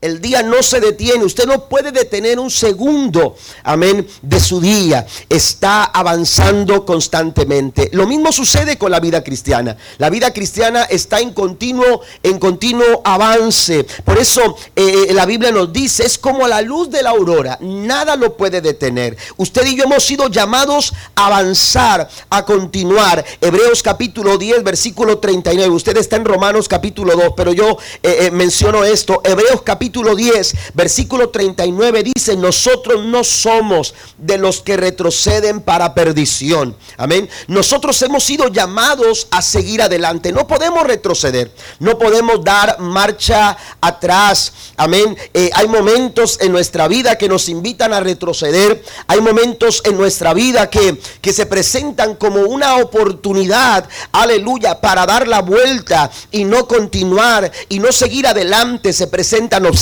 El día no se detiene. Usted no puede detener un segundo, amén, de su día. Está avanzando constantemente. Lo mismo sucede con la vida cristiana. La vida cristiana está en continuo, en continuo avance. Por eso eh, la Biblia nos dice, es como la luz de la aurora. Nada lo puede detener. Usted y yo hemos sido llamados a avanzar, a continuar. Hebreos capítulo 10, versículo 39. Usted está en Romanos capítulo 2, pero yo eh, eh, menciono esto. Hebreos capítulo capítulo 10, versículo 39 dice, nosotros no somos de los que retroceden para perdición. Amén. Nosotros hemos sido llamados a seguir adelante. No podemos retroceder. No podemos dar marcha atrás. Amén. Eh, hay momentos en nuestra vida que nos invitan a retroceder. Hay momentos en nuestra vida que, que se presentan como una oportunidad, aleluya, para dar la vuelta y no continuar y no seguir adelante. Se presentan obstáculos,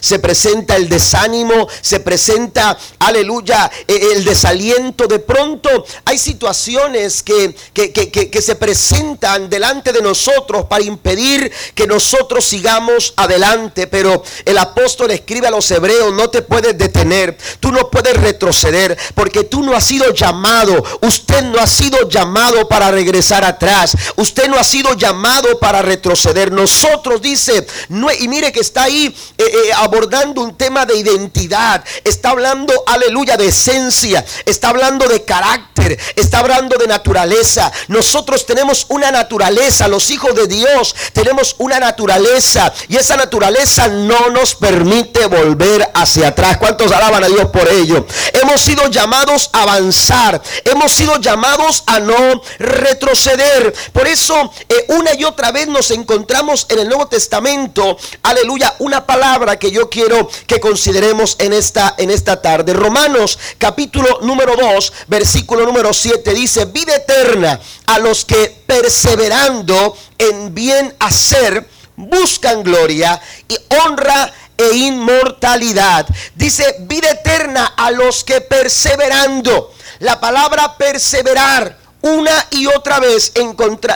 se presenta el desánimo, se presenta, aleluya, e, el desaliento. De pronto hay situaciones que, que, se presentan delante de nosotros para impedir que nosotros sigamos adelante. Pero el apóstol escribe a los hebreos, no te puedes detener, tú no puedes retroceder, porque tú no has sido llamado, usted no ha sido llamado para regresar atrás, usted no ha sido llamado para retroceder. Nosotros dice, no, y mire que está ahí eh, eh, abordando un tema de identidad. Está hablando, aleluya, de esencia. Está hablando de carácter. Está hablando de naturaleza. Nosotros tenemos una naturaleza. Los hijos de Dios tenemos una naturaleza. Y esa naturaleza no nos permite volver hacia atrás. ¿Cuántos alaban a Dios por ello? Hemos sido llamados a avanzar. Hemos sido llamados a no retroceder. Por eso, eh, una y otra vez nos encontramos en el Nuevo Testamento. Aleluya. Una palabra que yo quiero que consideremos en esta, en esta tarde. Romanos capítulo número 2, versículo número 7 dice, vida eterna a los que perseverando en bien hacer, buscan gloria y honra e inmortalidad. Dice vida eterna a los que perseverando. La palabra perseverar una y otra vez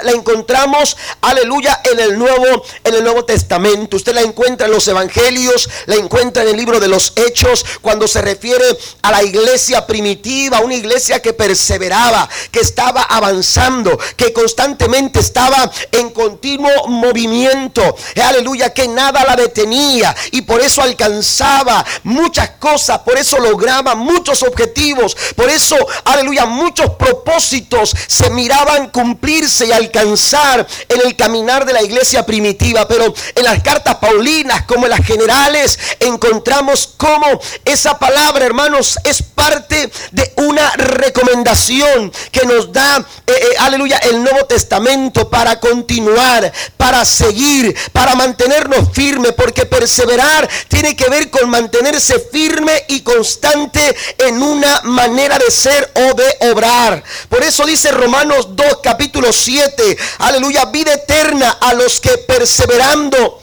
la encontramos, aleluya, en el Nuevo, en el Nuevo Testamento. Usted la encuentra en los Evangelios, la encuentra en el libro de los Hechos, cuando se refiere a la iglesia primitiva, una iglesia que perseveraba, que estaba avanzando, que constantemente estaba en continuo movimiento. Aleluya, que nada la detenía y por eso alcanzaba muchas cosas, por eso lograba muchos objetivos, por eso, aleluya, muchos propósitos se miraban cumplirse y alcanzar en el caminar de la iglesia primitiva. Pero en las cartas paulinas como en las generales encontramos cómo esa palabra, hermanos, es parte de una recomendación que nos da, eh, eh, aleluya, el Nuevo Testamento para continuar, para seguir, para mantenernos firmes, porque perseverar tiene que ver con mantenerse firme y constante en una manera de ser o de obrar. Por eso dice Romanos 2, capítulo 7, aleluya, vida eterna a los que perseverando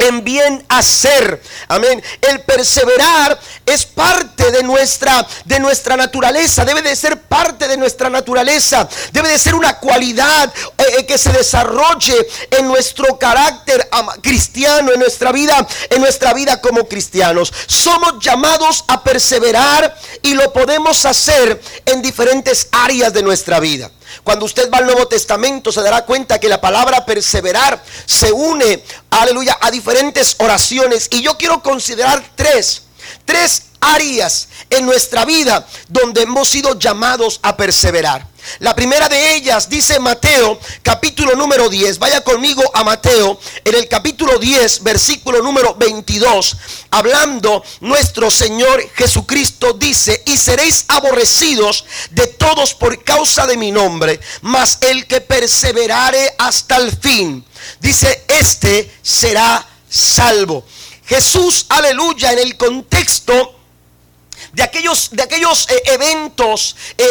en bien hacer. Amén. El perseverar es parte de nuestra de nuestra naturaleza, debe de ser parte de nuestra naturaleza, debe de ser una cualidad eh, eh, que se desarrolle en nuestro carácter cristiano, en nuestra vida, en nuestra vida como cristianos. Somos llamados a perseverar y lo podemos hacer en diferentes áreas de nuestra vida. Cuando usted va al Nuevo Testamento se dará cuenta que la palabra perseverar se une, aleluya, a diferentes oraciones. Y yo quiero considerar tres, tres áreas en nuestra vida donde hemos sido llamados a perseverar. La primera de ellas dice Mateo capítulo número 10. Vaya conmigo a Mateo en el capítulo 10 versículo número 22. Hablando nuestro Señor Jesucristo dice, y seréis aborrecidos de todos por causa de mi nombre, mas el que perseverare hasta el fin, dice, este será salvo. Jesús, aleluya, en el contexto de aquellos, de aquellos eh, eventos eh,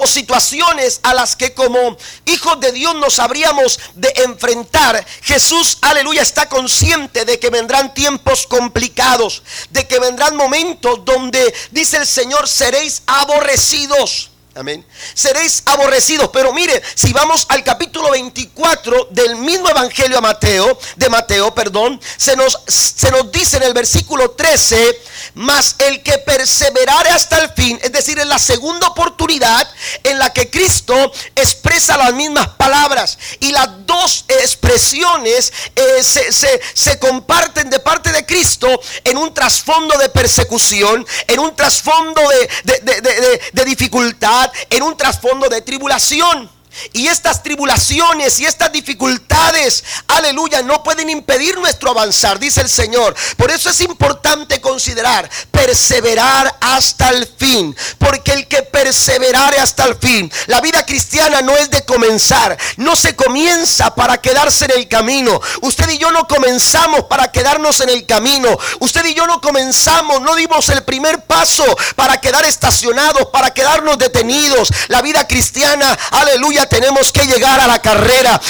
o, situaciones a las que como hijos de Dios nos habríamos de enfrentar. Jesús, aleluya, está consciente de que vendrán tiempos complicados, de que vendrán momentos donde, dice el Señor, seréis aborrecidos. Amén. Seréis aborrecidos. Pero mire, si vamos al capítulo 24 del mismo Evangelio a Mateo, de Mateo, perdón, se nos, se nos dice en el versículo 13, mas el que perseverare hasta el fin, es decir, en la segunda oportunidad en la que Cristo expresa las mismas palabras. Y las dos expresiones eh, se, se comparten de parte de Cristo en un trasfondo de persecución, en un trasfondo de, de, de, de dificultad en un trasfondo de tribulación. Y estas tribulaciones y estas dificultades, aleluya, no pueden impedir nuestro avanzar, dice el Señor. Por eso es importante considerar, perseverar hasta el fin. Porque el que perseverare hasta el fin, la vida cristiana no es de comenzar, no se comienza para quedarse en el camino. Usted y yo no comenzamos para quedarnos en el camino. Usted y yo no comenzamos, no dimos el primer paso para quedar estacionados, para quedarnos detenidos. La vida cristiana, aleluya tenemos que llegar a la carrera.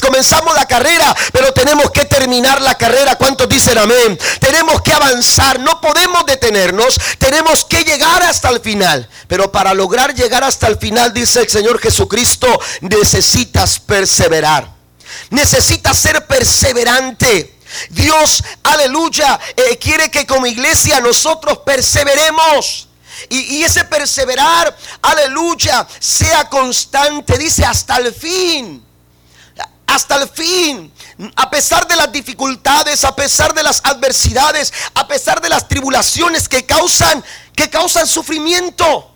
comenzamos la carrera, pero tenemos que terminar la carrera. ¿Cuántos dicen amén? Tenemos que avanzar, no podemos detenernos, tenemos que llegar hasta el final. Pero para lograr llegar hasta el final, dice el Señor Jesucristo, necesitas perseverar. Necesitas ser perseverante. Dios, aleluya, eh, quiere que como iglesia nosotros perseveremos. Y, ese perseverar, aleluya, sea constante, dice hasta el fin. Hasta el fin, a pesar de las dificultades, a pesar de las adversidades, a pesar de las tribulaciones que causan, que causan sufrimiento.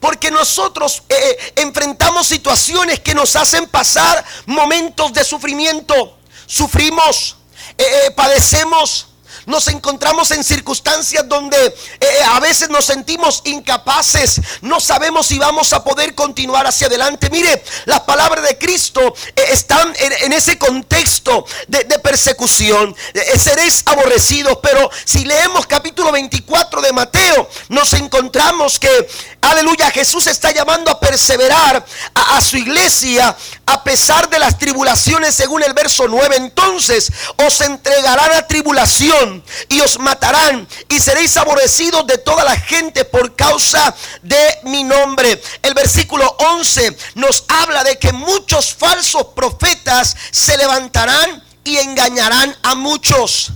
Porque nosotros eh, eh, enfrentamos situaciones que nos hacen pasar momentos de sufrimiento. Sufrimos, eh, padecemos, nos encontramos en circunstancias donde eh, eh, a veces nos sentimos incapaces, no sabemos si vamos a poder continuar hacia adelante. Mire, las palabras de Cristo eh, están en, ese contexto de, persecución. seréis aborrecidos, pero si leemos capítulo 24 de Mateo, nos encontramos que Aleluya, Jesús está llamando a perseverar a, su iglesia a pesar de las tribulaciones según el verso 9. Entonces os entregarán a tribulación y os matarán y seréis aborrecidos de toda la gente por causa de mi nombre. El versículo 11 nos habla de que muchos falsos profetas se levantarán y engañarán a muchos.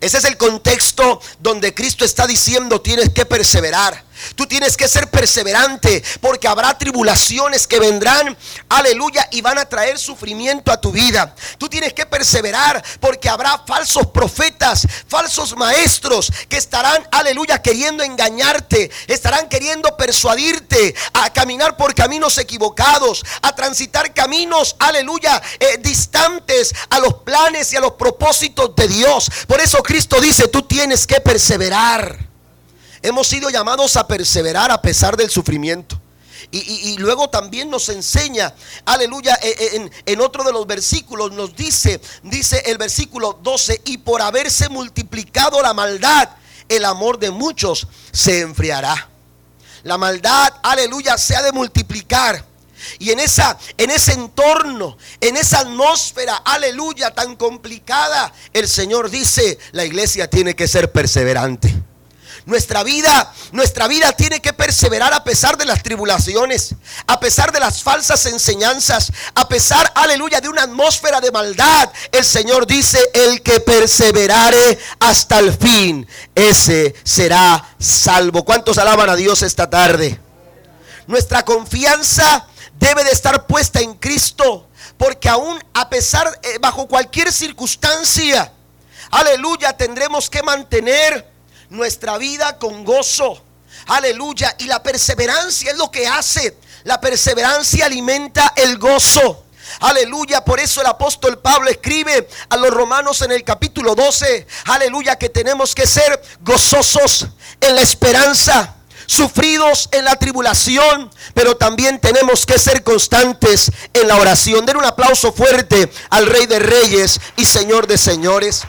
Ese es el contexto donde Cristo está diciendo tienes que perseverar. Tú tienes que ser perseverante porque habrá tribulaciones que vendrán, aleluya, y van a traer sufrimiento a tu vida. Tú tienes que perseverar porque habrá falsos profetas, falsos maestros que estarán, aleluya, queriendo engañarte, estarán queriendo persuadirte a caminar por caminos equivocados, a transitar caminos, aleluya, eh, distantes a los planes y a los propósitos de Dios. Por eso Cristo dice, tú tienes que perseverar. Hemos sido llamados a perseverar a pesar del sufrimiento. Y, luego también nos enseña, aleluya, e, e, en, en, otro de los versículos nos dice, dice el versículo 12, y por haberse multiplicado la maldad, el amor de muchos se enfriará. La maldad, aleluya, se ha de multiplicar. Y en esa en ese entorno, en esa atmósfera, aleluya, tan complicada, el Señor dice, la iglesia tiene que ser perseverante. Nuestra vida, nuestra vida tiene que perseverar a pesar de las tribulaciones, a pesar de las falsas enseñanzas, a pesar, aleluya, de una atmósfera de maldad. El Señor dice, el que perseverare hasta el fin, ese será salvo. ¿Cuántos alaban a Dios esta tarde? Nuestra confianza debe de estar puesta en Cristo, porque aún a pesar, eh, bajo cualquier circunstancia, aleluya, tendremos que mantener nuestra vida con gozo. Aleluya. Y la perseverancia es lo que hace. La perseverancia alimenta el gozo. Aleluya, por eso el apóstol Pablo escribe a los romanos en el capítulo 12, aleluya, que tenemos que ser gozosos en la esperanza, sufridos en la tribulación, pero también tenemos que ser constantes en la oración. Den un aplauso fuerte al Rey de Reyes y Señor de Señores.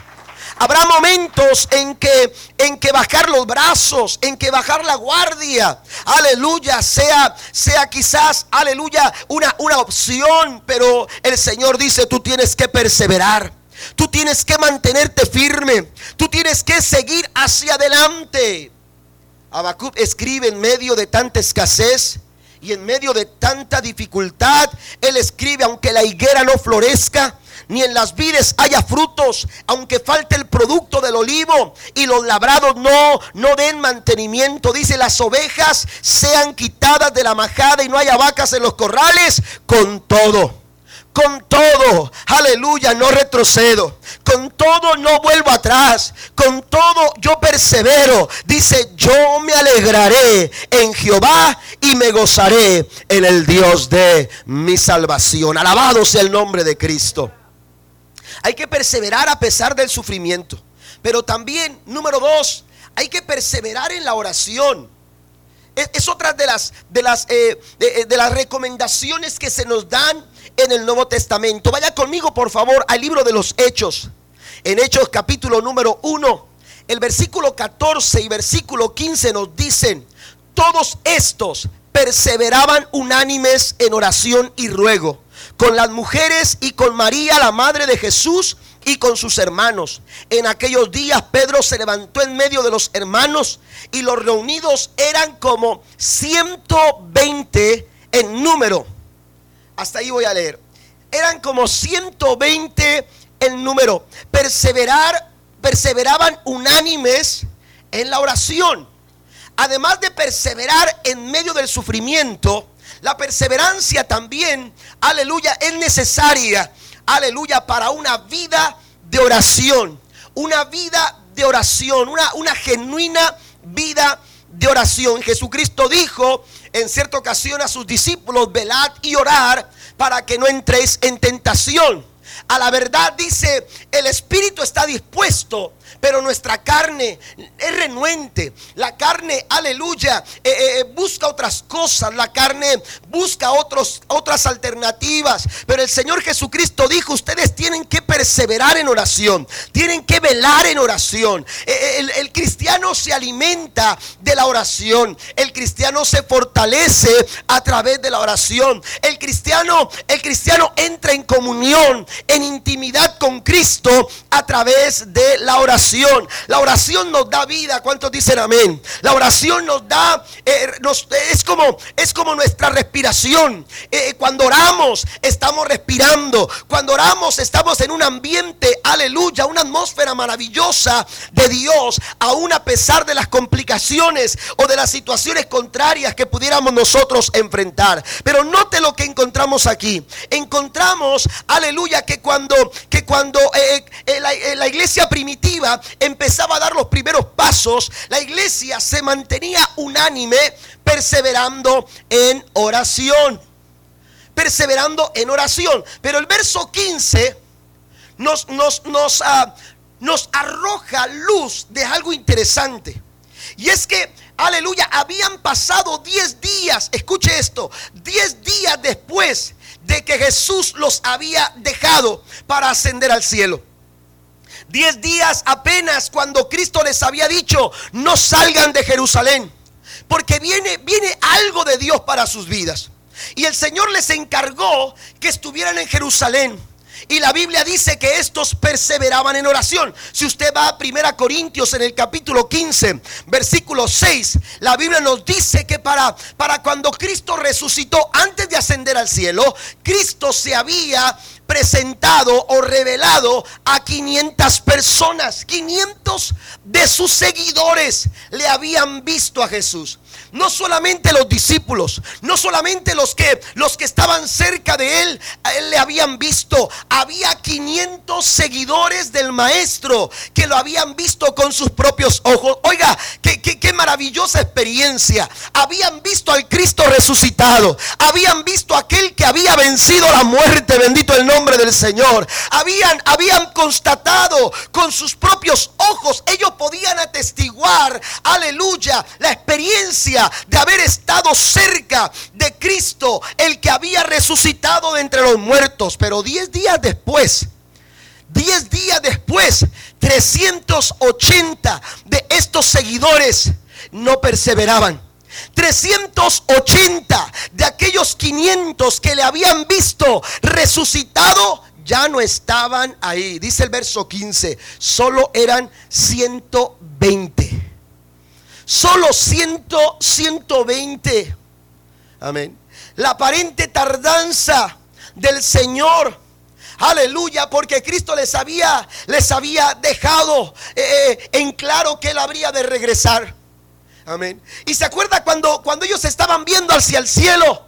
Habrá momentos en que, en que bajar los brazos, en que bajar la guardia, aleluya, sea, sea quizás, aleluya, una, una opción, pero el Señor dice, tú tienes que perseverar. Tú tienes que mantenerte firme. Tú tienes que seguir hacia adelante. Habacuc escribe en medio de tanta escasez Y en medio de tanta dificultad, Él escribe, aunque la higuera no florezca, ni en las vides haya frutos, aunque falte el producto del olivo y los labrados no, no den mantenimiento. Dice, las ovejas sean quitadas de la majada y no haya vacas en los corrales, con todo con todo, aleluya, no retrocedo. Con todo no vuelvo atrás. Con todo yo persevero. Dice, yo me alegraré en Jehová y me gozaré en el Dios de mi salvación. Alabado sea el nombre de Cristo. Hay que perseverar a pesar del sufrimiento. Pero también, número dos, hay que perseverar en la oración. Es, otra de las, de, las, eh, eh, de, las recomendaciones que se nos dan en el Nuevo Testamento. Vaya conmigo, por favor, al libro de los Hechos. En Hechos capítulo número 1, el versículo 14 y versículo 15 nos dicen, todos estos perseveraban unánimes en oración y ruego con las mujeres y con María, la madre de Jesús, y con sus hermanos. En aquellos días Pedro se levantó en medio de los hermanos y los reunidos eran como 120 en número. Hasta ahí voy a leer. Eran como 120 en número. Perseverar, perseveraban unánimes en la oración. Además de perseverar en medio del sufrimiento, la perseverancia también, aleluya, es necesaria, aleluya, para una vida de oración. Una vida de oración, una, una genuina vida de oración. Jesucristo dijo en cierta ocasión a sus discípulos, velad y orar para que no entréis en tentación. A la verdad dice, el espíritu está dispuesto, pero nuestra carne es renuente. La carne, aleluya, eh, eh, eh, busca otras cosas. La carne busca otros, otras alternativas. Pero el Señor Jesucristo dijo, ustedes tienen que perseverar en oración. Tienen que velar en oración. El, el cristiano se alimenta de la oración. El cristiano se fortalece a través de la oración. El cristiano, el cristiano entra en comunión, en intimidad con Cristo a través de la oración. La oración nos da vida. ¿Cuántos dicen amén? La oración nos da, eh, es, como, es como nuestra respiración. Eh, cuando oramos, estamos respirando. Cuando oramos, estamos en un ambiente, aleluya, una atmósfera maravillosa de Dios, aún a pesar de las complicaciones o de las situaciones contrarias que pudiéramos nosotros enfrentar. Pero note lo que encontramos aquí. Encontramos, aleluya, que cuando, que cuando eh, la iglesia primitiva empezaba a dar los primeros pasos, la iglesia se mantenía unánime perseverando en oración. Perseverando en oración. Pero el verso 15 nos, nos, nos, ah, nos arroja luz de algo interesante. Y es que, aleluya, habían pasado 10 días, escuche esto, 10 días después de que Jesús los había dejado para ascender al cielo. Diez días apenas cuando Cristo les había dicho, no salgan de Jerusalén, porque viene, viene algo de Dios para sus vidas. Y el Señor les encargó que estuvieran en Jerusalén. Y la Biblia dice que estos perseveraban en oración. Si usted va a 1 Corintios en el capítulo 15, versículo 6, la Biblia nos dice que para, para cuando Cristo resucitó antes de ascender al cielo, Cristo se había presentado o revelado a 500 personas. 500 de sus seguidores le habían visto a Jesús. No solamente los discípulos, no solamente los que los que estaban cerca de él, él le habían visto. Había 500 seguidores del maestro que lo habían visto con sus propios ojos. Oiga, qué, qué maravillosa experiencia. Habían visto al Cristo resucitado. Habían visto a aquel que había vencido la muerte. Bendito el nombre del Señor. Habían habían constatado con sus propios ojos. Ellos podían atestiguar, aleluya, la experiencia de haber estado cerca de Cristo, el que había resucitado de entre los muertos. Pero diez días después, diez días después, 380 de estos seguidores no perseveraban. 380 de aquellos 500 que le habían visto resucitado ya no estaban ahí. Dice el verso 15, solo eran 120. Solo 100, 120. Amén. La aparente tardanza del Señor. Aleluya, porque Cristo les había, les había dejado eh, eh, en claro que Él habría de regresar. Amén. Y se acuerda cuando, cuando ellos estaban viendo hacia el cielo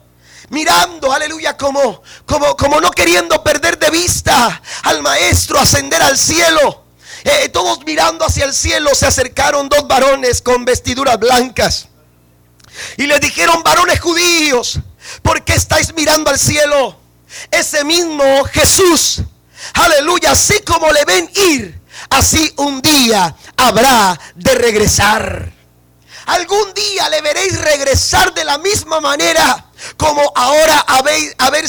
mirando, aleluya, como, como, como no queriendo perder de vista al maestro ascender al cielo. Eh, todos mirando hacia el cielo se acercaron dos varones con vestiduras blancas y le dijeron, varones judíos, ¿por qué estáis mirando al cielo? Ese mismo Jesús, aleluya, así como le ven ir, así un día habrá de regresar. Algún día le veréis regresar de la misma manera como ahora habéis, a ver,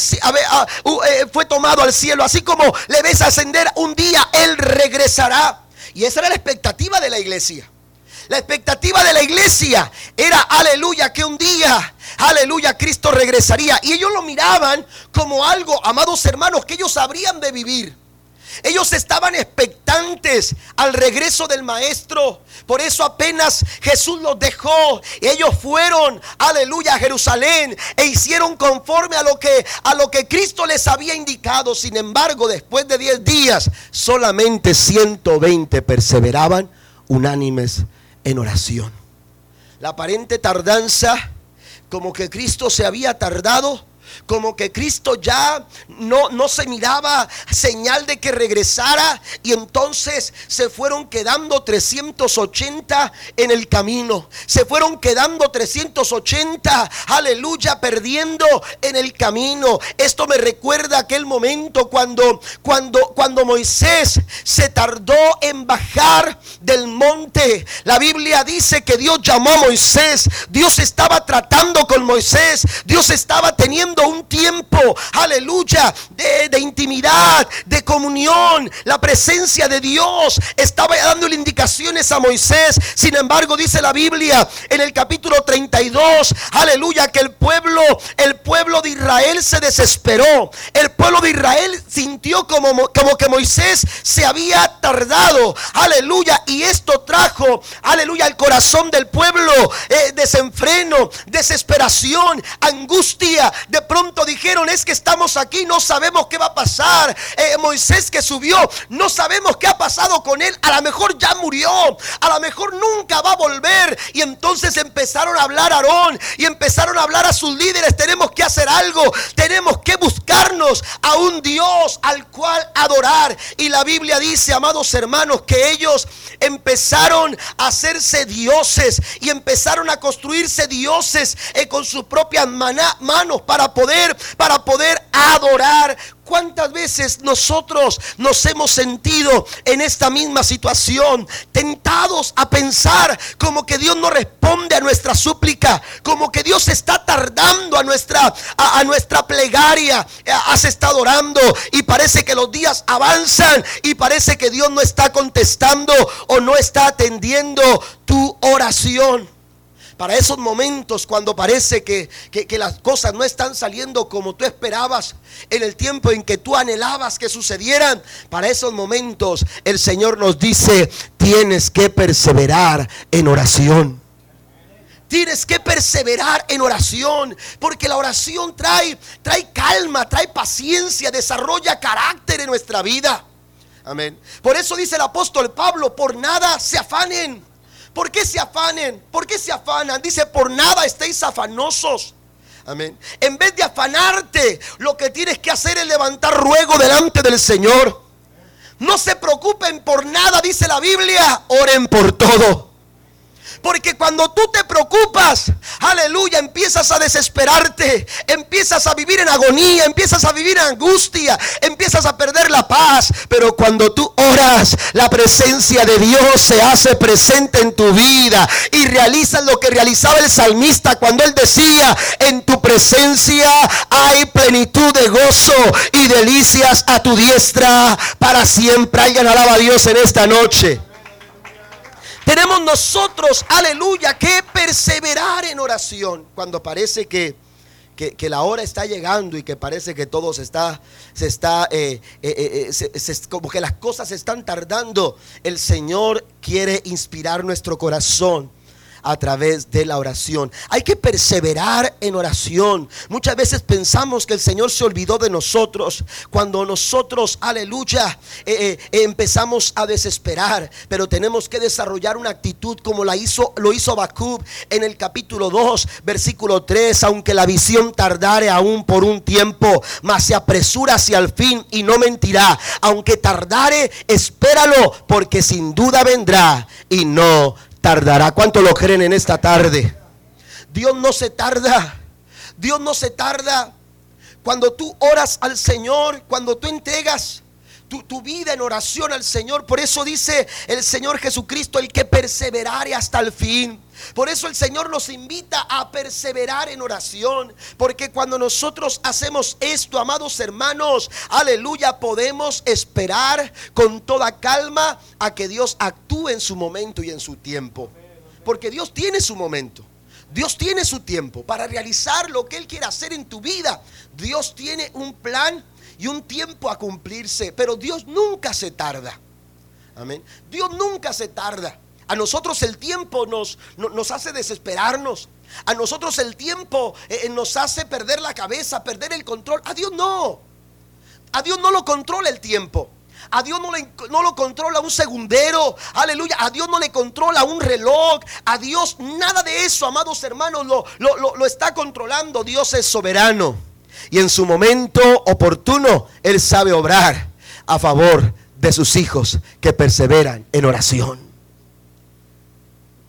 a eh, fue tomado al cielo, así como le ves ascender, un día Él regresará. Y esa era la expectativa de la iglesia. La expectativa de la iglesia era, aleluya, que un día, aleluya, Cristo regresaría. Y ellos lo miraban como algo, amados hermanos, que ellos habrían de vivir. Ellos estaban expectantes al regreso del maestro. Por eso apenas Jesús los dejó, ellos fueron, aleluya, a Jerusalén e hicieron conforme a lo que a lo que Cristo les había indicado. Sin embargo, después de 10 días, solamente 120 perseveraban unánimes en oración. La aparente tardanza, como que Cristo se había tardado, como que Cristo ya no, no se miraba señal de que regresara y entonces se fueron quedando 380 en el camino. Se fueron quedando 380, aleluya, perdiendo en el camino. Esto me recuerda aquel momento cuando, cuando, cuando Moisés se tardó en bajar del monte. La Biblia dice que Dios llamó a Moisés. Dios estaba tratando con Moisés. Dios estaba teniendo un tiempo, aleluya, de, intimidad, de comunión. La presencia de Dios estaba dándole indicaciones a Moisés. Sin embargo, dice la Biblia en el capítulo 32, aleluya, que el pueblo, el pueblo de Israel se desesperó. El pueblo de Israel sintió como, como que Moisés se había tardado. Aleluya. Y esto trajo, aleluya, al corazón del pueblo eh, desenfreno, desesperación, angustia. Pronto dijeron, es que estamos aquí, no sabemos qué va a pasar. Eh, Moisés que subió, no sabemos qué ha pasado con él. A lo mejor ya murió, a lo mejor nunca va a volver. Y entonces empezaron a hablar a Aarón y empezaron a hablar a sus líderes. Tenemos que hacer algo, tenemos que buscarnos a un Dios al cual adorar. Y la Biblia dice, amados hermanos, que ellos empezaron a hacerse dioses y empezaron a construirse dioses eh, con sus propias manos para poder para poder adorar. ¿Cuántas veces nosotros nos hemos sentido en esta misma situación, tentados a pensar como que Dios no responde a nuestra súplica, como que Dios está tardando a nuestra, a, nuestra plegaria? Has estado orando y parece que los días avanzan y parece que Dios no está contestando o no está atendiendo tu oración para esos momentos cuando parece que, las cosas no están saliendo como tú esperabas, en el tiempo en que tú anhelabas que sucedieran, para esos momentos el Señor nos dice, tienes que perseverar en oración. Tienes que perseverar en oración, porque la oración trae, trae calma, trae paciencia, desarrolla carácter en nuestra vida. Amén. Por eso dice el apóstol Pablo, por nada se afanen ¿Por qué se afanen? ¿Por qué se afanan? Dice, por nada estéis afanosos. Amén. En vez de afanarte, lo que tienes que hacer es levantar ruego delante del Señor. No se preocupen por nada, dice la Biblia. Oren por todo. Porque cuando tú te preocupas, aleluya, empiezas a desesperarte, empiezas a vivir en agonía, empiezas a vivir en angustia, empiezas a perder la paz. Pero cuando tú oras, la presencia de Dios se hace presente en tu vida y realizas lo que realizaba el salmista cuando él decía, en tu presencia hay plenitud de gozo y delicias a tu diestra para siempre. Alguien alaba a Dios en esta noche. Tenemos nosotros, aleluya, que perseverar en oración cuando parece que, la hora está llegando y que parece que todo se está, se está, eh, eh, eh, como que las cosas están tardando. El Señor quiere inspirar nuestro corazón a través de la oración. Hay que perseverar en oración. Muchas veces pensamos que el Señor se olvidó de nosotros cuando nosotros, aleluya, eh, eh, empezamos a desesperar. Pero tenemos que desarrollar una actitud como la hizo, lo hizo Bacub en el capítulo 2, versículo 3. Aunque la visión tardare aún por un tiempo, mas se apresura hacia el fin y no mentirá. Aunque tardare, espéralo, porque sin duda vendrá y no tardará. ¿Cuánto lo creen en esta tarde? Dios no se tarda. Dios no se tarda. Cuando tú oras al Señor, cuando tú entregas tu, vida en oración al Señor, por eso dice el Señor Jesucristo, el que perseverare hasta el fin. Por eso el Señor nos invita a perseverar en oración. Porque cuando nosotros hacemos esto, amados hermanos, aleluya, podemos esperar con toda calma a que Dios actúe en su momento y en su tiempo. Porque Dios tiene su momento. Dios tiene su tiempo para realizar lo que Él quiere hacer en tu vida. Dios tiene un plan y un tiempo a cumplirse. Pero Dios nunca se tarda. Amén. Dios nunca se tarda. A nosotros el tiempo nos, nos hace desesperarnos. A nosotros el tiempo eh, eh, nos hace perder la cabeza, perder el control. A Dios no. A Dios no lo controla el tiempo. A Dios no, le, no, lo controla un segundero. Aleluya. A Dios no le controla un reloj. A Dios nada de eso, amados hermanos, lo, lo, lo está controlando. Dios es soberano. Y en su momento oportuno, Él sabe obrar a favor de sus hijos que perseveran en oración.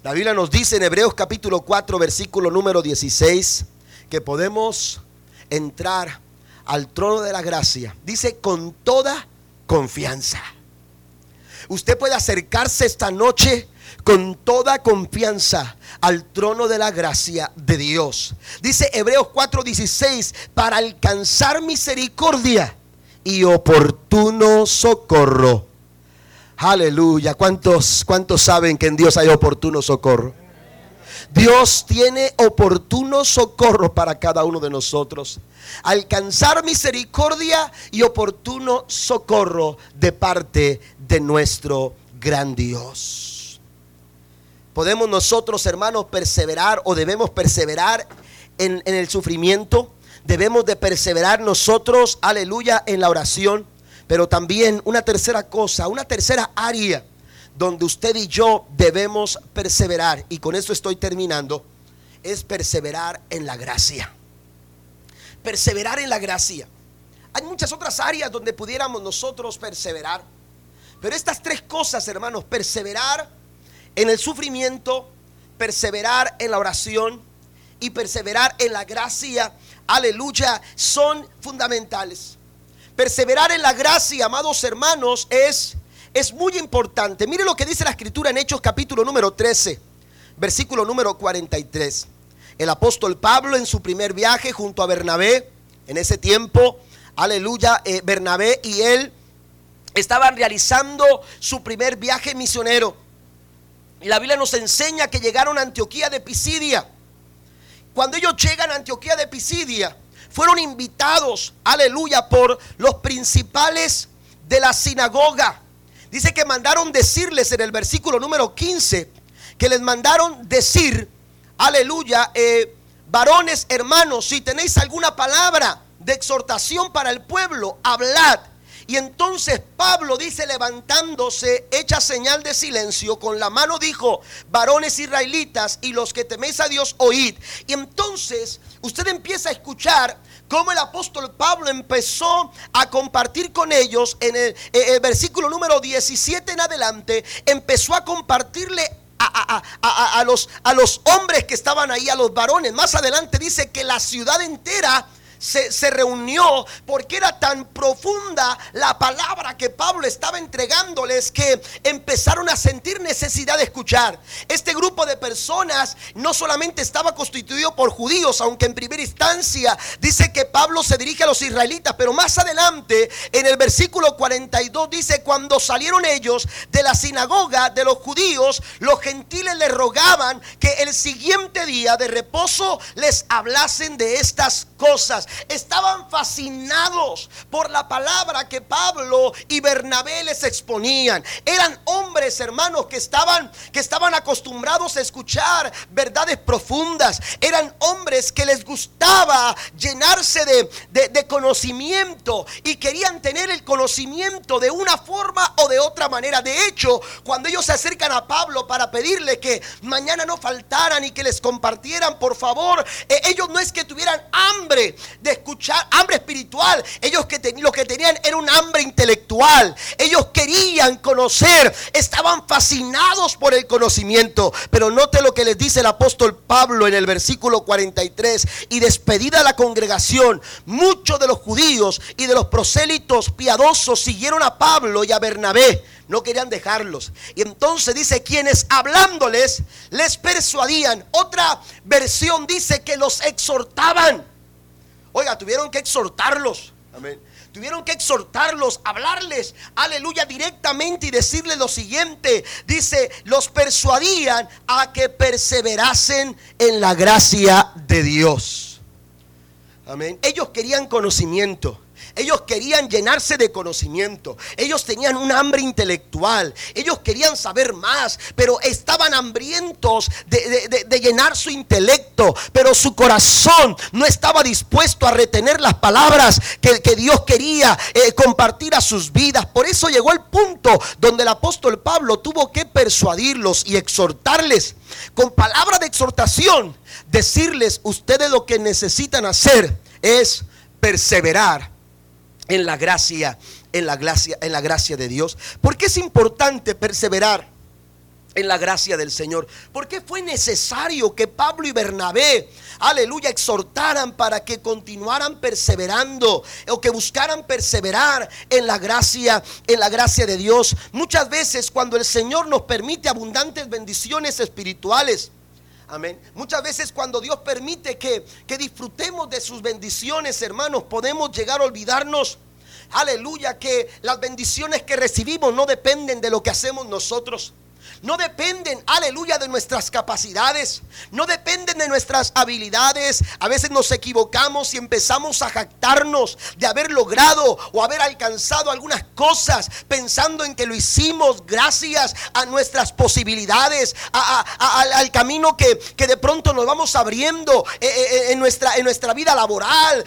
La Biblia nos dice en Hebreos capítulo 4, versículo número 16, que podemos entrar al trono de la gracia. Dice con toda confianza. Usted puede acercarse esta noche con toda confianza al trono de la gracia de Dios. Dice Hebreos 4:16, para alcanzar misericordia y oportuno socorro Aleluya. ¿Cuántos, ¿Cuántos saben que en Dios hay oportuno socorro? Dios tiene oportuno socorro para cada uno de nosotros. Alcanzar misericordia y oportuno socorro de parte de nuestro gran Dios. ¿Podemos nosotros, hermanos, perseverar o debemos perseverar en, en el sufrimiento? Debemos de perseverar nosotros, aleluya, en la oración. Pero también una tercera cosa, una tercera área donde usted y yo debemos perseverar, y con eso estoy terminando, es perseverar en la gracia. Perseverar en la gracia. Hay muchas otras áreas donde pudiéramos nosotros perseverar. Pero estas tres cosas, hermanos, perseverar en el sufrimiento, perseverar en la oración y perseverar en la gracia, aleluya, son fundamentales. Perseverar en la gracia, amados hermanos, es, es muy importante. Mire lo que dice la escritura en Hechos capítulo número 13, versículo número 43. El apóstol Pablo en su primer viaje junto a Bernabé, en ese tiempo, aleluya, eh, Bernabé y él estaban realizando su primer viaje misionero. La Biblia nos enseña que llegaron a Antioquía de Pisidia. Cuando ellos llegan a Antioquía de Pisidia, fueron invitados, aleluya, por los principales de la sinagoga. Dice que mandaron decirles en el versículo número 15, que les mandaron decir, aleluya, eh, varones hermanos, si tenéis alguna palabra de exhortación para el pueblo, hablad. Y entonces Pablo dice levantándose, hecha señal de silencio, con la mano dijo, varones israelitas y los que teméis a Dios, oíd. Y entonces usted empieza a escuchar cómo el apóstol Pablo empezó a compartir con ellos en el, eh, versículo número 17 en adelante, empezó a compartirle a, los, a los hombres que estaban ahí, a los varones. Más adelante dice que la ciudad entera se, reunió porque era tan profunda la palabra que Pablo estaba entregándoles que empezaron a sentir necesidad de escuchar. Este grupo de personas no solamente estaba constituido por judíos, aunque en primera instancia dice que Pablo se dirige a los israelitas, pero más adelante en el versículo 42 dice, cuando salieron ellos de la sinagoga de los judíos, los gentiles le rogaban que el siguiente día de reposo les hablasen de estas cosas. Estaban fascinados por la palabra que Pablo y Bernabé les exponían. Eran hombres, hermanos, que estaban, que estaban acostumbrados a escuchar verdades profundas. Eran hombres que les gustaba llenarse de, de conocimiento y querían tener el conocimiento de una forma o de otra manera. De hecho, cuando ellos se acercan a Pablo para pedirle que mañana no faltaran y que les compartieran, por favor, eh, ellos no es que tuvieran hambre de escuchar, hambre espiritual, ellos que lo que tenían era un hambre intelectual, ellos querían conocer, estaban fascinados por el conocimiento, pero note lo que les dice el apóstol Pablo en el versículo 43, y despedida la congregación, muchos de los judíos y de los prosélitos piadosos siguieron a Pablo y a Bernabé no querían dejarlos. Y entonces dice, quienes hablándoles les persuadían. Otra versión dice que los exhortaban. Oiga, tuvieron que exhortarlos. Amén. Tuvieron que exhortarlos, hablarles, aleluya, directamente y decirles lo siguiente. Dice, los persuadían a que perseverasen en la gracia de Dios. Amén. Ellos querían conocimiento. Ellos querían llenarse de conocimiento. Ellos tenían un hambre intelectual. Ellos querían saber más, pero estaban hambrientos de, llenar su intelecto. Pero su corazón no estaba dispuesto a retener las palabras que, Dios quería eh, compartir a sus vidas. Por eso llegó el punto donde el apóstol Pablo tuvo que persuadirlos y exhortarles con palabra de exhortación. Decirles, ustedes lo que necesitan hacer es perseverar en la gracia, en la gracia, en la gracia de Dios. ¿Por qué es importante perseverar en la gracia del Señor? ¿Por qué fue necesario que Pablo y Bernabé, aleluya, exhortaran para que continuaran perseverando o que buscaran perseverar en la gracia, en la gracia de Dios? Muchas veces cuando el Señor nos permite abundantes bendiciones espirituales, Amén. Muchas veces cuando Dios permite que, que disfrutemos de sus bendiciones, hermanos, podemos llegar a olvidarnos aleluya, que las bendiciones que recibimos no dependen de lo que hacemos nosotros no dependen, aleluya, de nuestras capacidades, no dependen de nuestras habilidades. A veces nos equivocamos y empezamos a jactarnos de haber logrado o haber alcanzado algunas cosas pensando en que lo hicimos gracias a nuestras posibilidades, al camino que, de pronto nos vamos abriendo eh, eh, eh, en, nuestra, en nuestra vida laboral,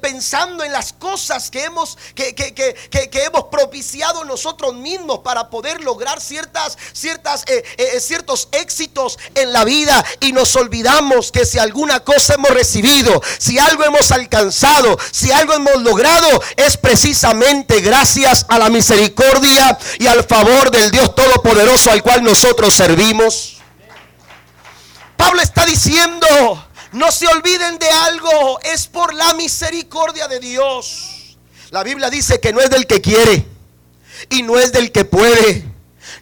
pensando en las cosas que hemos, que, que hemos propiciado nosotros mismos para poder lograr ciertas, ciertas eh, eh, ciertos éxitos en la vida y nos olvidamos que si alguna cosa hemos recibido, si algo hemos alcanzado, si algo hemos logrado, es precisamente gracias a la misericordia y al favor del Dios Todopoderoso al cual nosotros servimos. Pablo está diciendo, no se olviden de algo, es por la misericordia de Dios. La Biblia dice que no es del que quiere y no es del que puede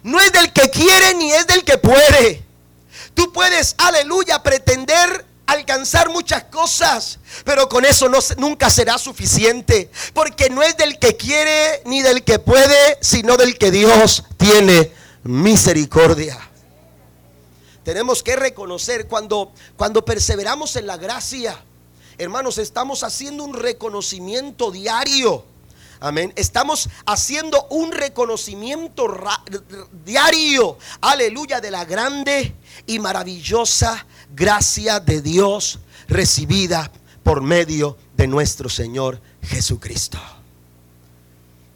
no es del que quiere ni es del que puede. Tú puedes, aleluya, pretender alcanzar muchas cosas, pero con eso nunca será suficiente, porque no es del que quiere ni del que puede, sino del que Dios tiene misericordia. Tenemos que reconocer cuando cuando perseveramos en la gracia, hermanos, estamos haciendo un reconocimiento diario Amén. Estamos haciendo un reconocimiento diario, aleluya, de la grande y maravillosa gracia de Dios recibida por medio de nuestro Señor Jesucristo.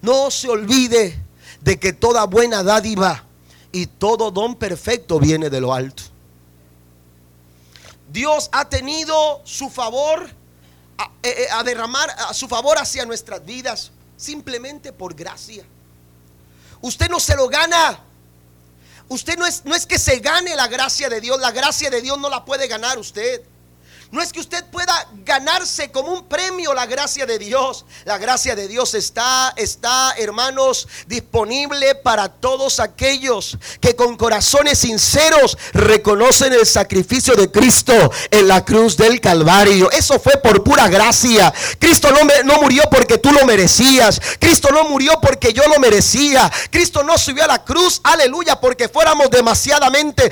No se olvide de que toda buena dádiva y todo don perfecto viene de lo alto. Dios ha tenido su favor a, eh, eh, a derramar a su favor hacia nuestras vidas simplemente por gracia. Usted no se lo gana. Usted no es, no es que se gane la gracia de Dios, la gracia de Dios no la puede ganar usted. No es que usted pueda ganarse como un premio la gracia de Dios. La gracia de Dios está, está, hermanos, disponible para todos aquellos que con corazones sinceros reconocen el sacrificio de Cristo en la cruz del Calvario. Eso fue por pura gracia. Cristo no, no murió porque tú lo merecías. Cristo no murió porque yo lo merecía. Cristo no subió a la cruz, aleluya, porque fuéramos demasiadamente,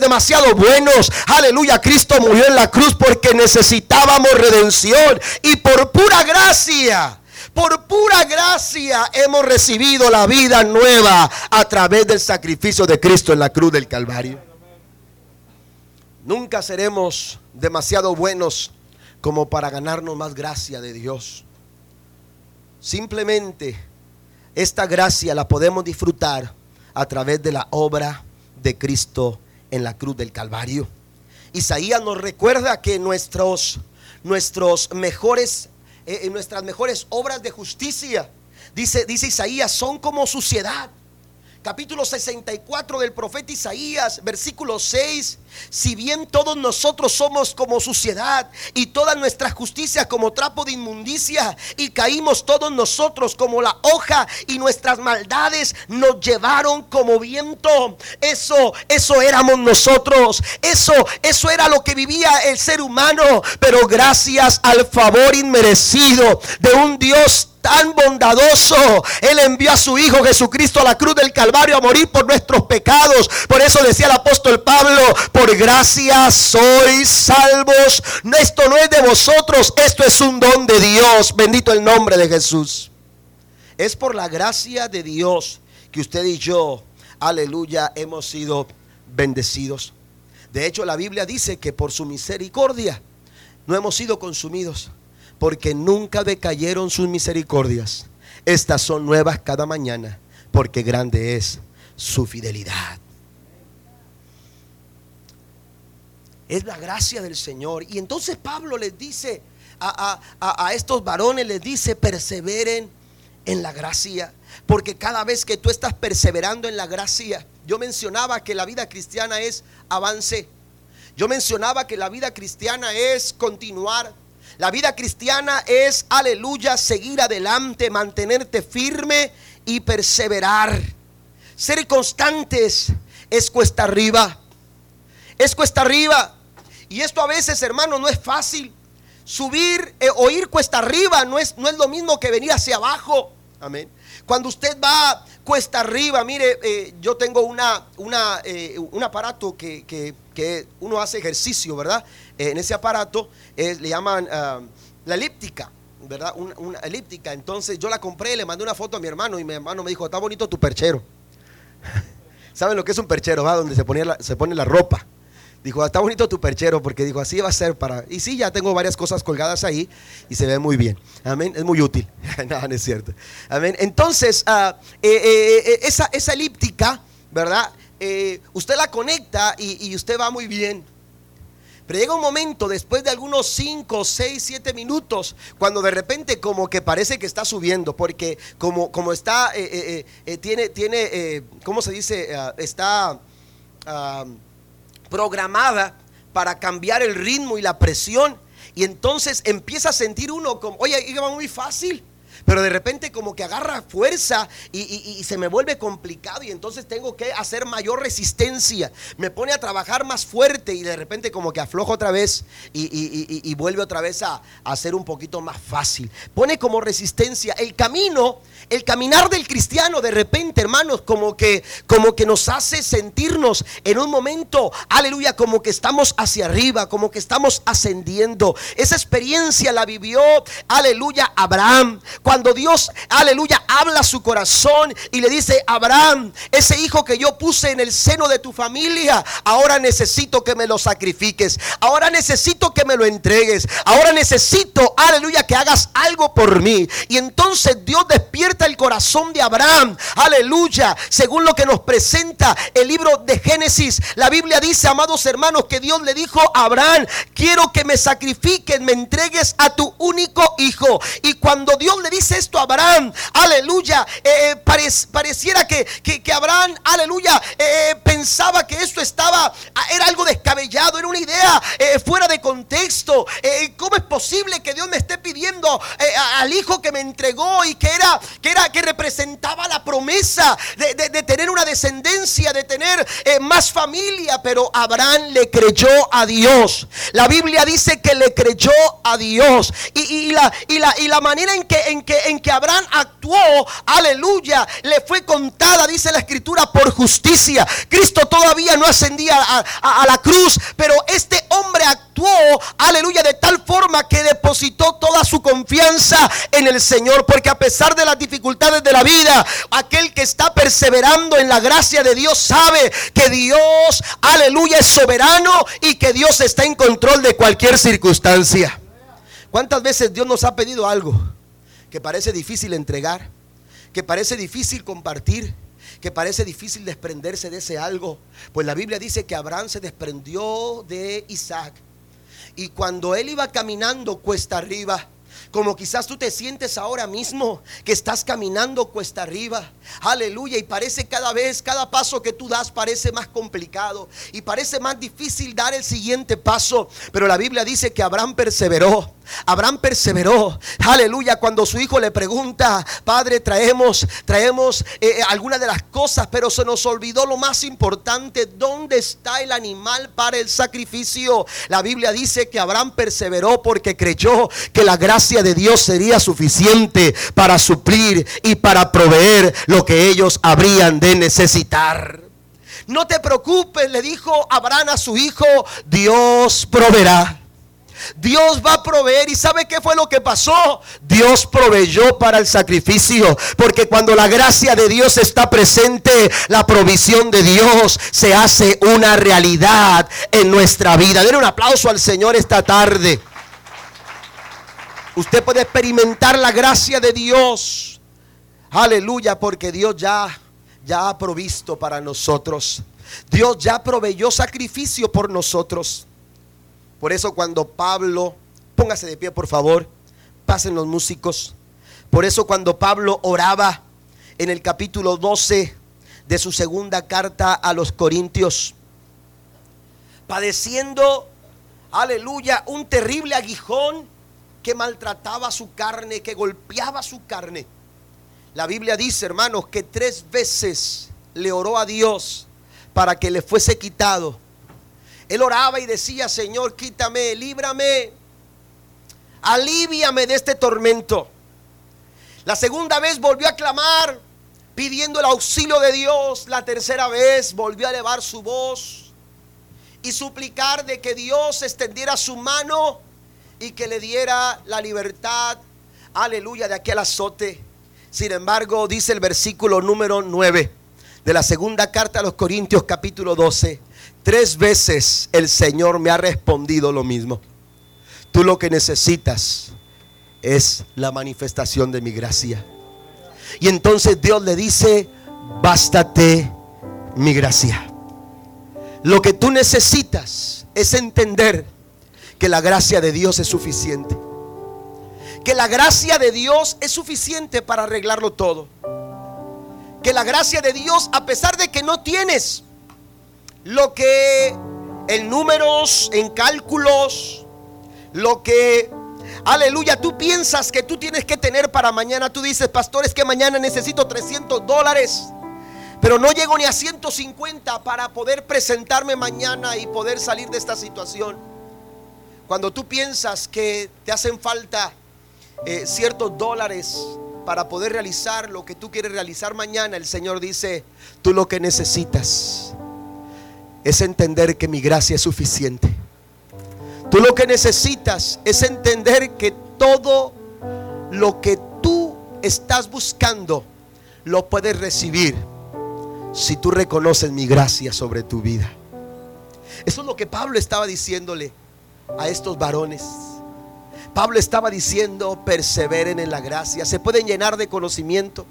demasiado buenos. Aleluya, Cristo murió en la cruz por porque necesitábamos redención y por pura gracia. Por pura gracia hemos recibido la vida nueva a través del sacrificio de Cristo en la cruz del Calvario. Nunca seremos demasiado buenos como para ganarnos más gracia de Dios. Simplemente esta gracia la podemos disfrutar a través de la obra de Cristo en la cruz del Calvario. Isaías nos recuerda que nuestros, nuestros mejores, eh, nuestras mejores obras de justicia, dice, dice Isaías, son como suciedad capítulo 64 del profeta Isaías, versículo 6. Si bien todos nosotros somos como suciedad y toda nuestra justicia como trapo de inmundicia y caímos todos nosotros como la hoja y nuestras maldades nos llevaron como viento. Eso, eso éramos nosotros. Eso, eso era lo que vivía el ser humano. Pero gracias al favor inmerecido de un Dios tan bondadoso. Él envió a su Hijo Jesucristo a la cruz del Calvario a morir por nuestros pecados. Por eso decía el apóstol Pablo, gracia sois salvos. Esto no es de vosotros, esto es un don de Dios. Bendito el nombre de Jesús. Es por la gracia de Dios que usted y yo, aleluya, hemos sido bendecidos. De hecho, la Biblia dice que por su misericordia no hemos sido consumidos porque nunca decayeron sus misericordias. Estas son nuevas cada mañana, porque grande es su fidelidad. Es la gracia del Señor. Y entonces Pablo les dice a, estos varones, les dice, perseveren en la gracia. Porque cada vez que tú estás perseverando en la gracia, yo mencionaba que la vida cristiana es avance. Yo mencionaba que la vida cristiana es continuar. La vida cristiana es, aleluya, seguir adelante, mantenerte firme y perseverar. Ser constantes es cuesta arriba. Es cuesta arriba. Y esto a veces, hermano, no es fácil. Subir eh, o ir cuesta arriba no es, no es lo mismo que venir hacia abajo. Amén. Cuando usted va cuesta arriba, mire, eh, yo tengo una, una eh, un aparato que, que, uno hace ejercicio, ¿verdad? en ese aparato le llaman ah, la elíptica. ¿verdad? Una, elíptica. Entonces yo la compré, le mandé una foto a mi hermano y mi hermano me dijo, está bonito tu perchero. ¿Saben lo que es un perchero? Va? Donde se, ponía se pone la ropa. Dijo, está bonito tu perchero, porque dijo, así va a ser para... Y sí, ya tengo varias cosas colgadas ahí y se ve muy bien. Amén, es muy útil. no, no es cierto. Amén. Entonces, ah, eh, eh, eh, esa, esa elíptica, ¿verdad? usted la conecta y, y usted va muy bien. Pero llega un momento después de algunos 5, 6, 7 minutos, cuando de repente como que parece que está subiendo, porque como, como está, tiene, tiene ¿cómo se dice? Ah, está ah, programada para cambiar el ritmo y la presión. Y entonces empieza a sentir uno como, oye, iba muy fácil. Pero de repente como que agarra fuerza y, se me vuelve complicado y entonces tengo que hacer mayor resistencia. Me pone a trabajar más fuerte y de repente como que aflojo otra vez y, vuelve otra vez a, a ser un poquito más fácil. Pone como resistencia. El camino, el caminar del cristiano de repente, hermanos, como que, como que nos hace sentirnos en un momento, aleluya, como que estamos hacia arriba, como que estamos ascendiendo. Esa experiencia la vivió, aleluya, Abraham. Dios, aleluya, habla su corazón y le dice, Abraham, ese hijo que yo puse en el seno de tu familia, ahora necesito que me lo sacrifiques. Ahora necesito que me lo entregues. Ahora necesito, aleluya, que hagas algo por mí. Y entonces Dios despierta el corazón de Abraham. Aleluya. Según lo que nos presenta el libro de Génesis, la Biblia dice, amados hermanos, que Dios le dijo a Abraham, quiero que me sacrifiques, me entregues a tu único hijo. Y cuando Dios le dice, esto Abraham, aleluya, eh, eh, pareciera que, que, Abraham, aleluya, eh, pensaba que esto estaba, ah, era algo descabellado, era una idea fuera de contexto. ¿Cómo es posible que Dios me esté pidiendo al hijo que me entregó y que era, que era, que representaba la promesa de, de tener una descendencia, de tener más familia? Pero Abraham le creyó a Dios. La Biblia dice que le creyó a Dios. Y, y, la, y, la, y la manera en que, en que en que Abraham actuó, aleluya, le fue contada, dice la escritura, por justicia. Cristo todavía no ascendía a, la cruz, pero este hombre actuó, aleluya, de tal forma que depositó toda su confianza en el Señor. Porque a pesar de las dificultades de la vida, aquel que está perseverando en la gracia de Dios sabe que Dios, aleluya, es soberano y que Dios está en control de cualquier circunstancia. ¿Cuántas veces Dios nos ha pedido algo que parece difícil entregar? Que parece difícil compartir que parece difícil desprenderse de ese algo. Pues la Biblia dice que Abraham se desprendió de Isaac. Y cuando él iba caminando cuesta arriba, como quizás tú te sientes ahora mismo que estás caminando cuesta arriba. Aleluya. Y parece cada vez, cada paso que tú das parece más complicado. Y parece más difícil dar el siguiente paso. Pero la Biblia dice que Abraham perseveró. Abraham perseveró, aleluya, cuando su hijo le pregunta, Padre, traemos, traemos eh, eh, algunas de las cosas, pero se nos olvidó lo más importante, ¿dónde está el animal para el sacrificio? La Biblia dice que Abraham perseveró porque creyó que la gracia de Dios sería suficiente para suplir y para proveer lo que ellos habrían de necesitar. No te preocupes, le dijo Abraham a su hijo, Dios proveerá. Dios va a proveer. ¿Y sabe qué fue lo que pasó? Dios proveyó para el sacrificio. Porque cuando la gracia de Dios está presente, la provisión de Dios se hace una realidad en nuestra vida. Den un aplauso al Señor esta tarde. Usted puede experimentar la gracia de Dios. Aleluya, porque Dios ya ya ha provisto para nosotros. Dios ya proveyó sacrificio por nosotros. Por eso cuando Pablo, póngase de pie por favor, pasen los músicos. Por eso cuando Pablo oraba en el capítulo 12 de su segunda carta a los Corintios, padeciendo, aleluya, un terrible aguijón que maltrataba su carne, que golpeaba su carne. La Biblia dice, hermanos, que tres veces le oró a Dios para que le fuese quitado él oraba y decía, Señor, quítame, líbrame, aliviame de este tormento. La segunda vez volvió a clamar pidiendo el auxilio de Dios. La tercera vez volvió a elevar su voz y suplicar de que Dios extendiera su mano y que le diera la libertad, aleluya, de aquel azote. Sin embargo, dice el versículo número 9 de la segunda carta a los Corintios capítulo 12 Tres veces el Señor me ha respondido lo mismo. Tú lo que necesitas es la manifestación de mi gracia. Y entonces Dios le dice, bástate mi gracia. Lo que tú necesitas es entender que la gracia de Dios es suficiente. Que la gracia de Dios es suficiente para arreglarlo todo. Que la gracia de Dios, a pesar de que no tienes lo que en números, en cálculos, lo que, aleluya, tú piensas que tú tienes que tener para mañana. Tú dices, pastor, es que mañana necesito 300 dólares, pero no llego ni a 150 para poder presentarme mañana y poder salir de esta situación. Cuando tú piensas que te hacen falta eh, ciertos dólares para poder realizar lo que tú quieres realizar mañana, el Señor dice, tú lo que necesitas es entender que mi gracia es suficiente. Tú lo que necesitas es entender que todo lo que tú estás buscando lo puedes recibir si tú reconoces mi gracia sobre tu vida. Eso es lo que Pablo estaba diciéndole a estos varones. Pablo estaba diciendo, perseveren en la gracia. Se pueden llenar de conocimiento.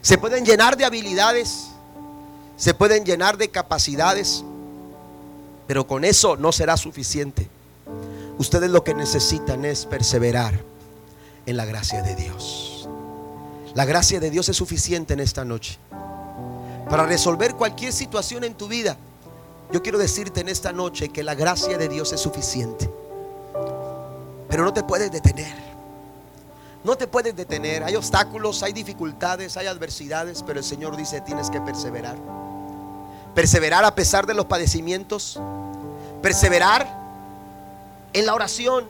Se pueden llenar de habilidades se pueden llenar de capacidades, pero con eso no será suficiente. Ustedes lo que necesitan es perseverar en la gracia de Dios. La gracia de Dios es suficiente en esta noche para resolver cualquier situación en tu vida. Yo quiero decirte en esta noche que la gracia de Dios es suficiente. Pero no te puedes detener. No te puedes detener. Hay obstáculos, hay dificultades, hay adversidades, pero el Señor dice, tienes que perseverar. Perseverar a pesar de los padecimientos. Perseverar en la oración.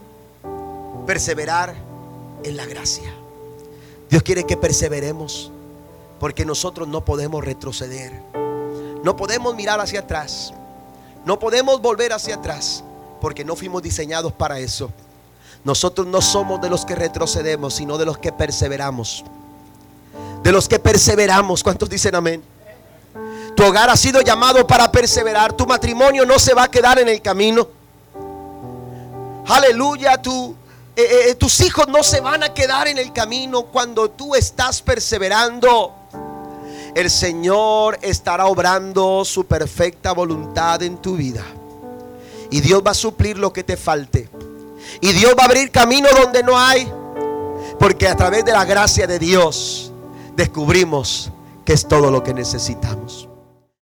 Perseverar en la gracia. Dios quiere que perseveremos porque nosotros no podemos retroceder. No podemos mirar hacia atrás. No podemos volver hacia atrás. porque no fuimos diseñados para eso. Nosotros no somos de los que retrocedemos, sino de los que perseveramos. De los que perseveramos. ¿Cuántos dicen amén? Tu hogar ha sido llamado para perseverar. Tu matrimonio no se va a quedar en el camino. Aleluya, tu, eh, eh, tus hijos no se van a quedar en el camino cuando tú estás perseverando. El Señor estará obrando su perfecta voluntad en tu vida. Y Dios va a suplir lo que te falte. Y Dios va a abrir camino donde no hay. Porque a través de la gracia de Dios descubrimos que es todo lo que necesitamos.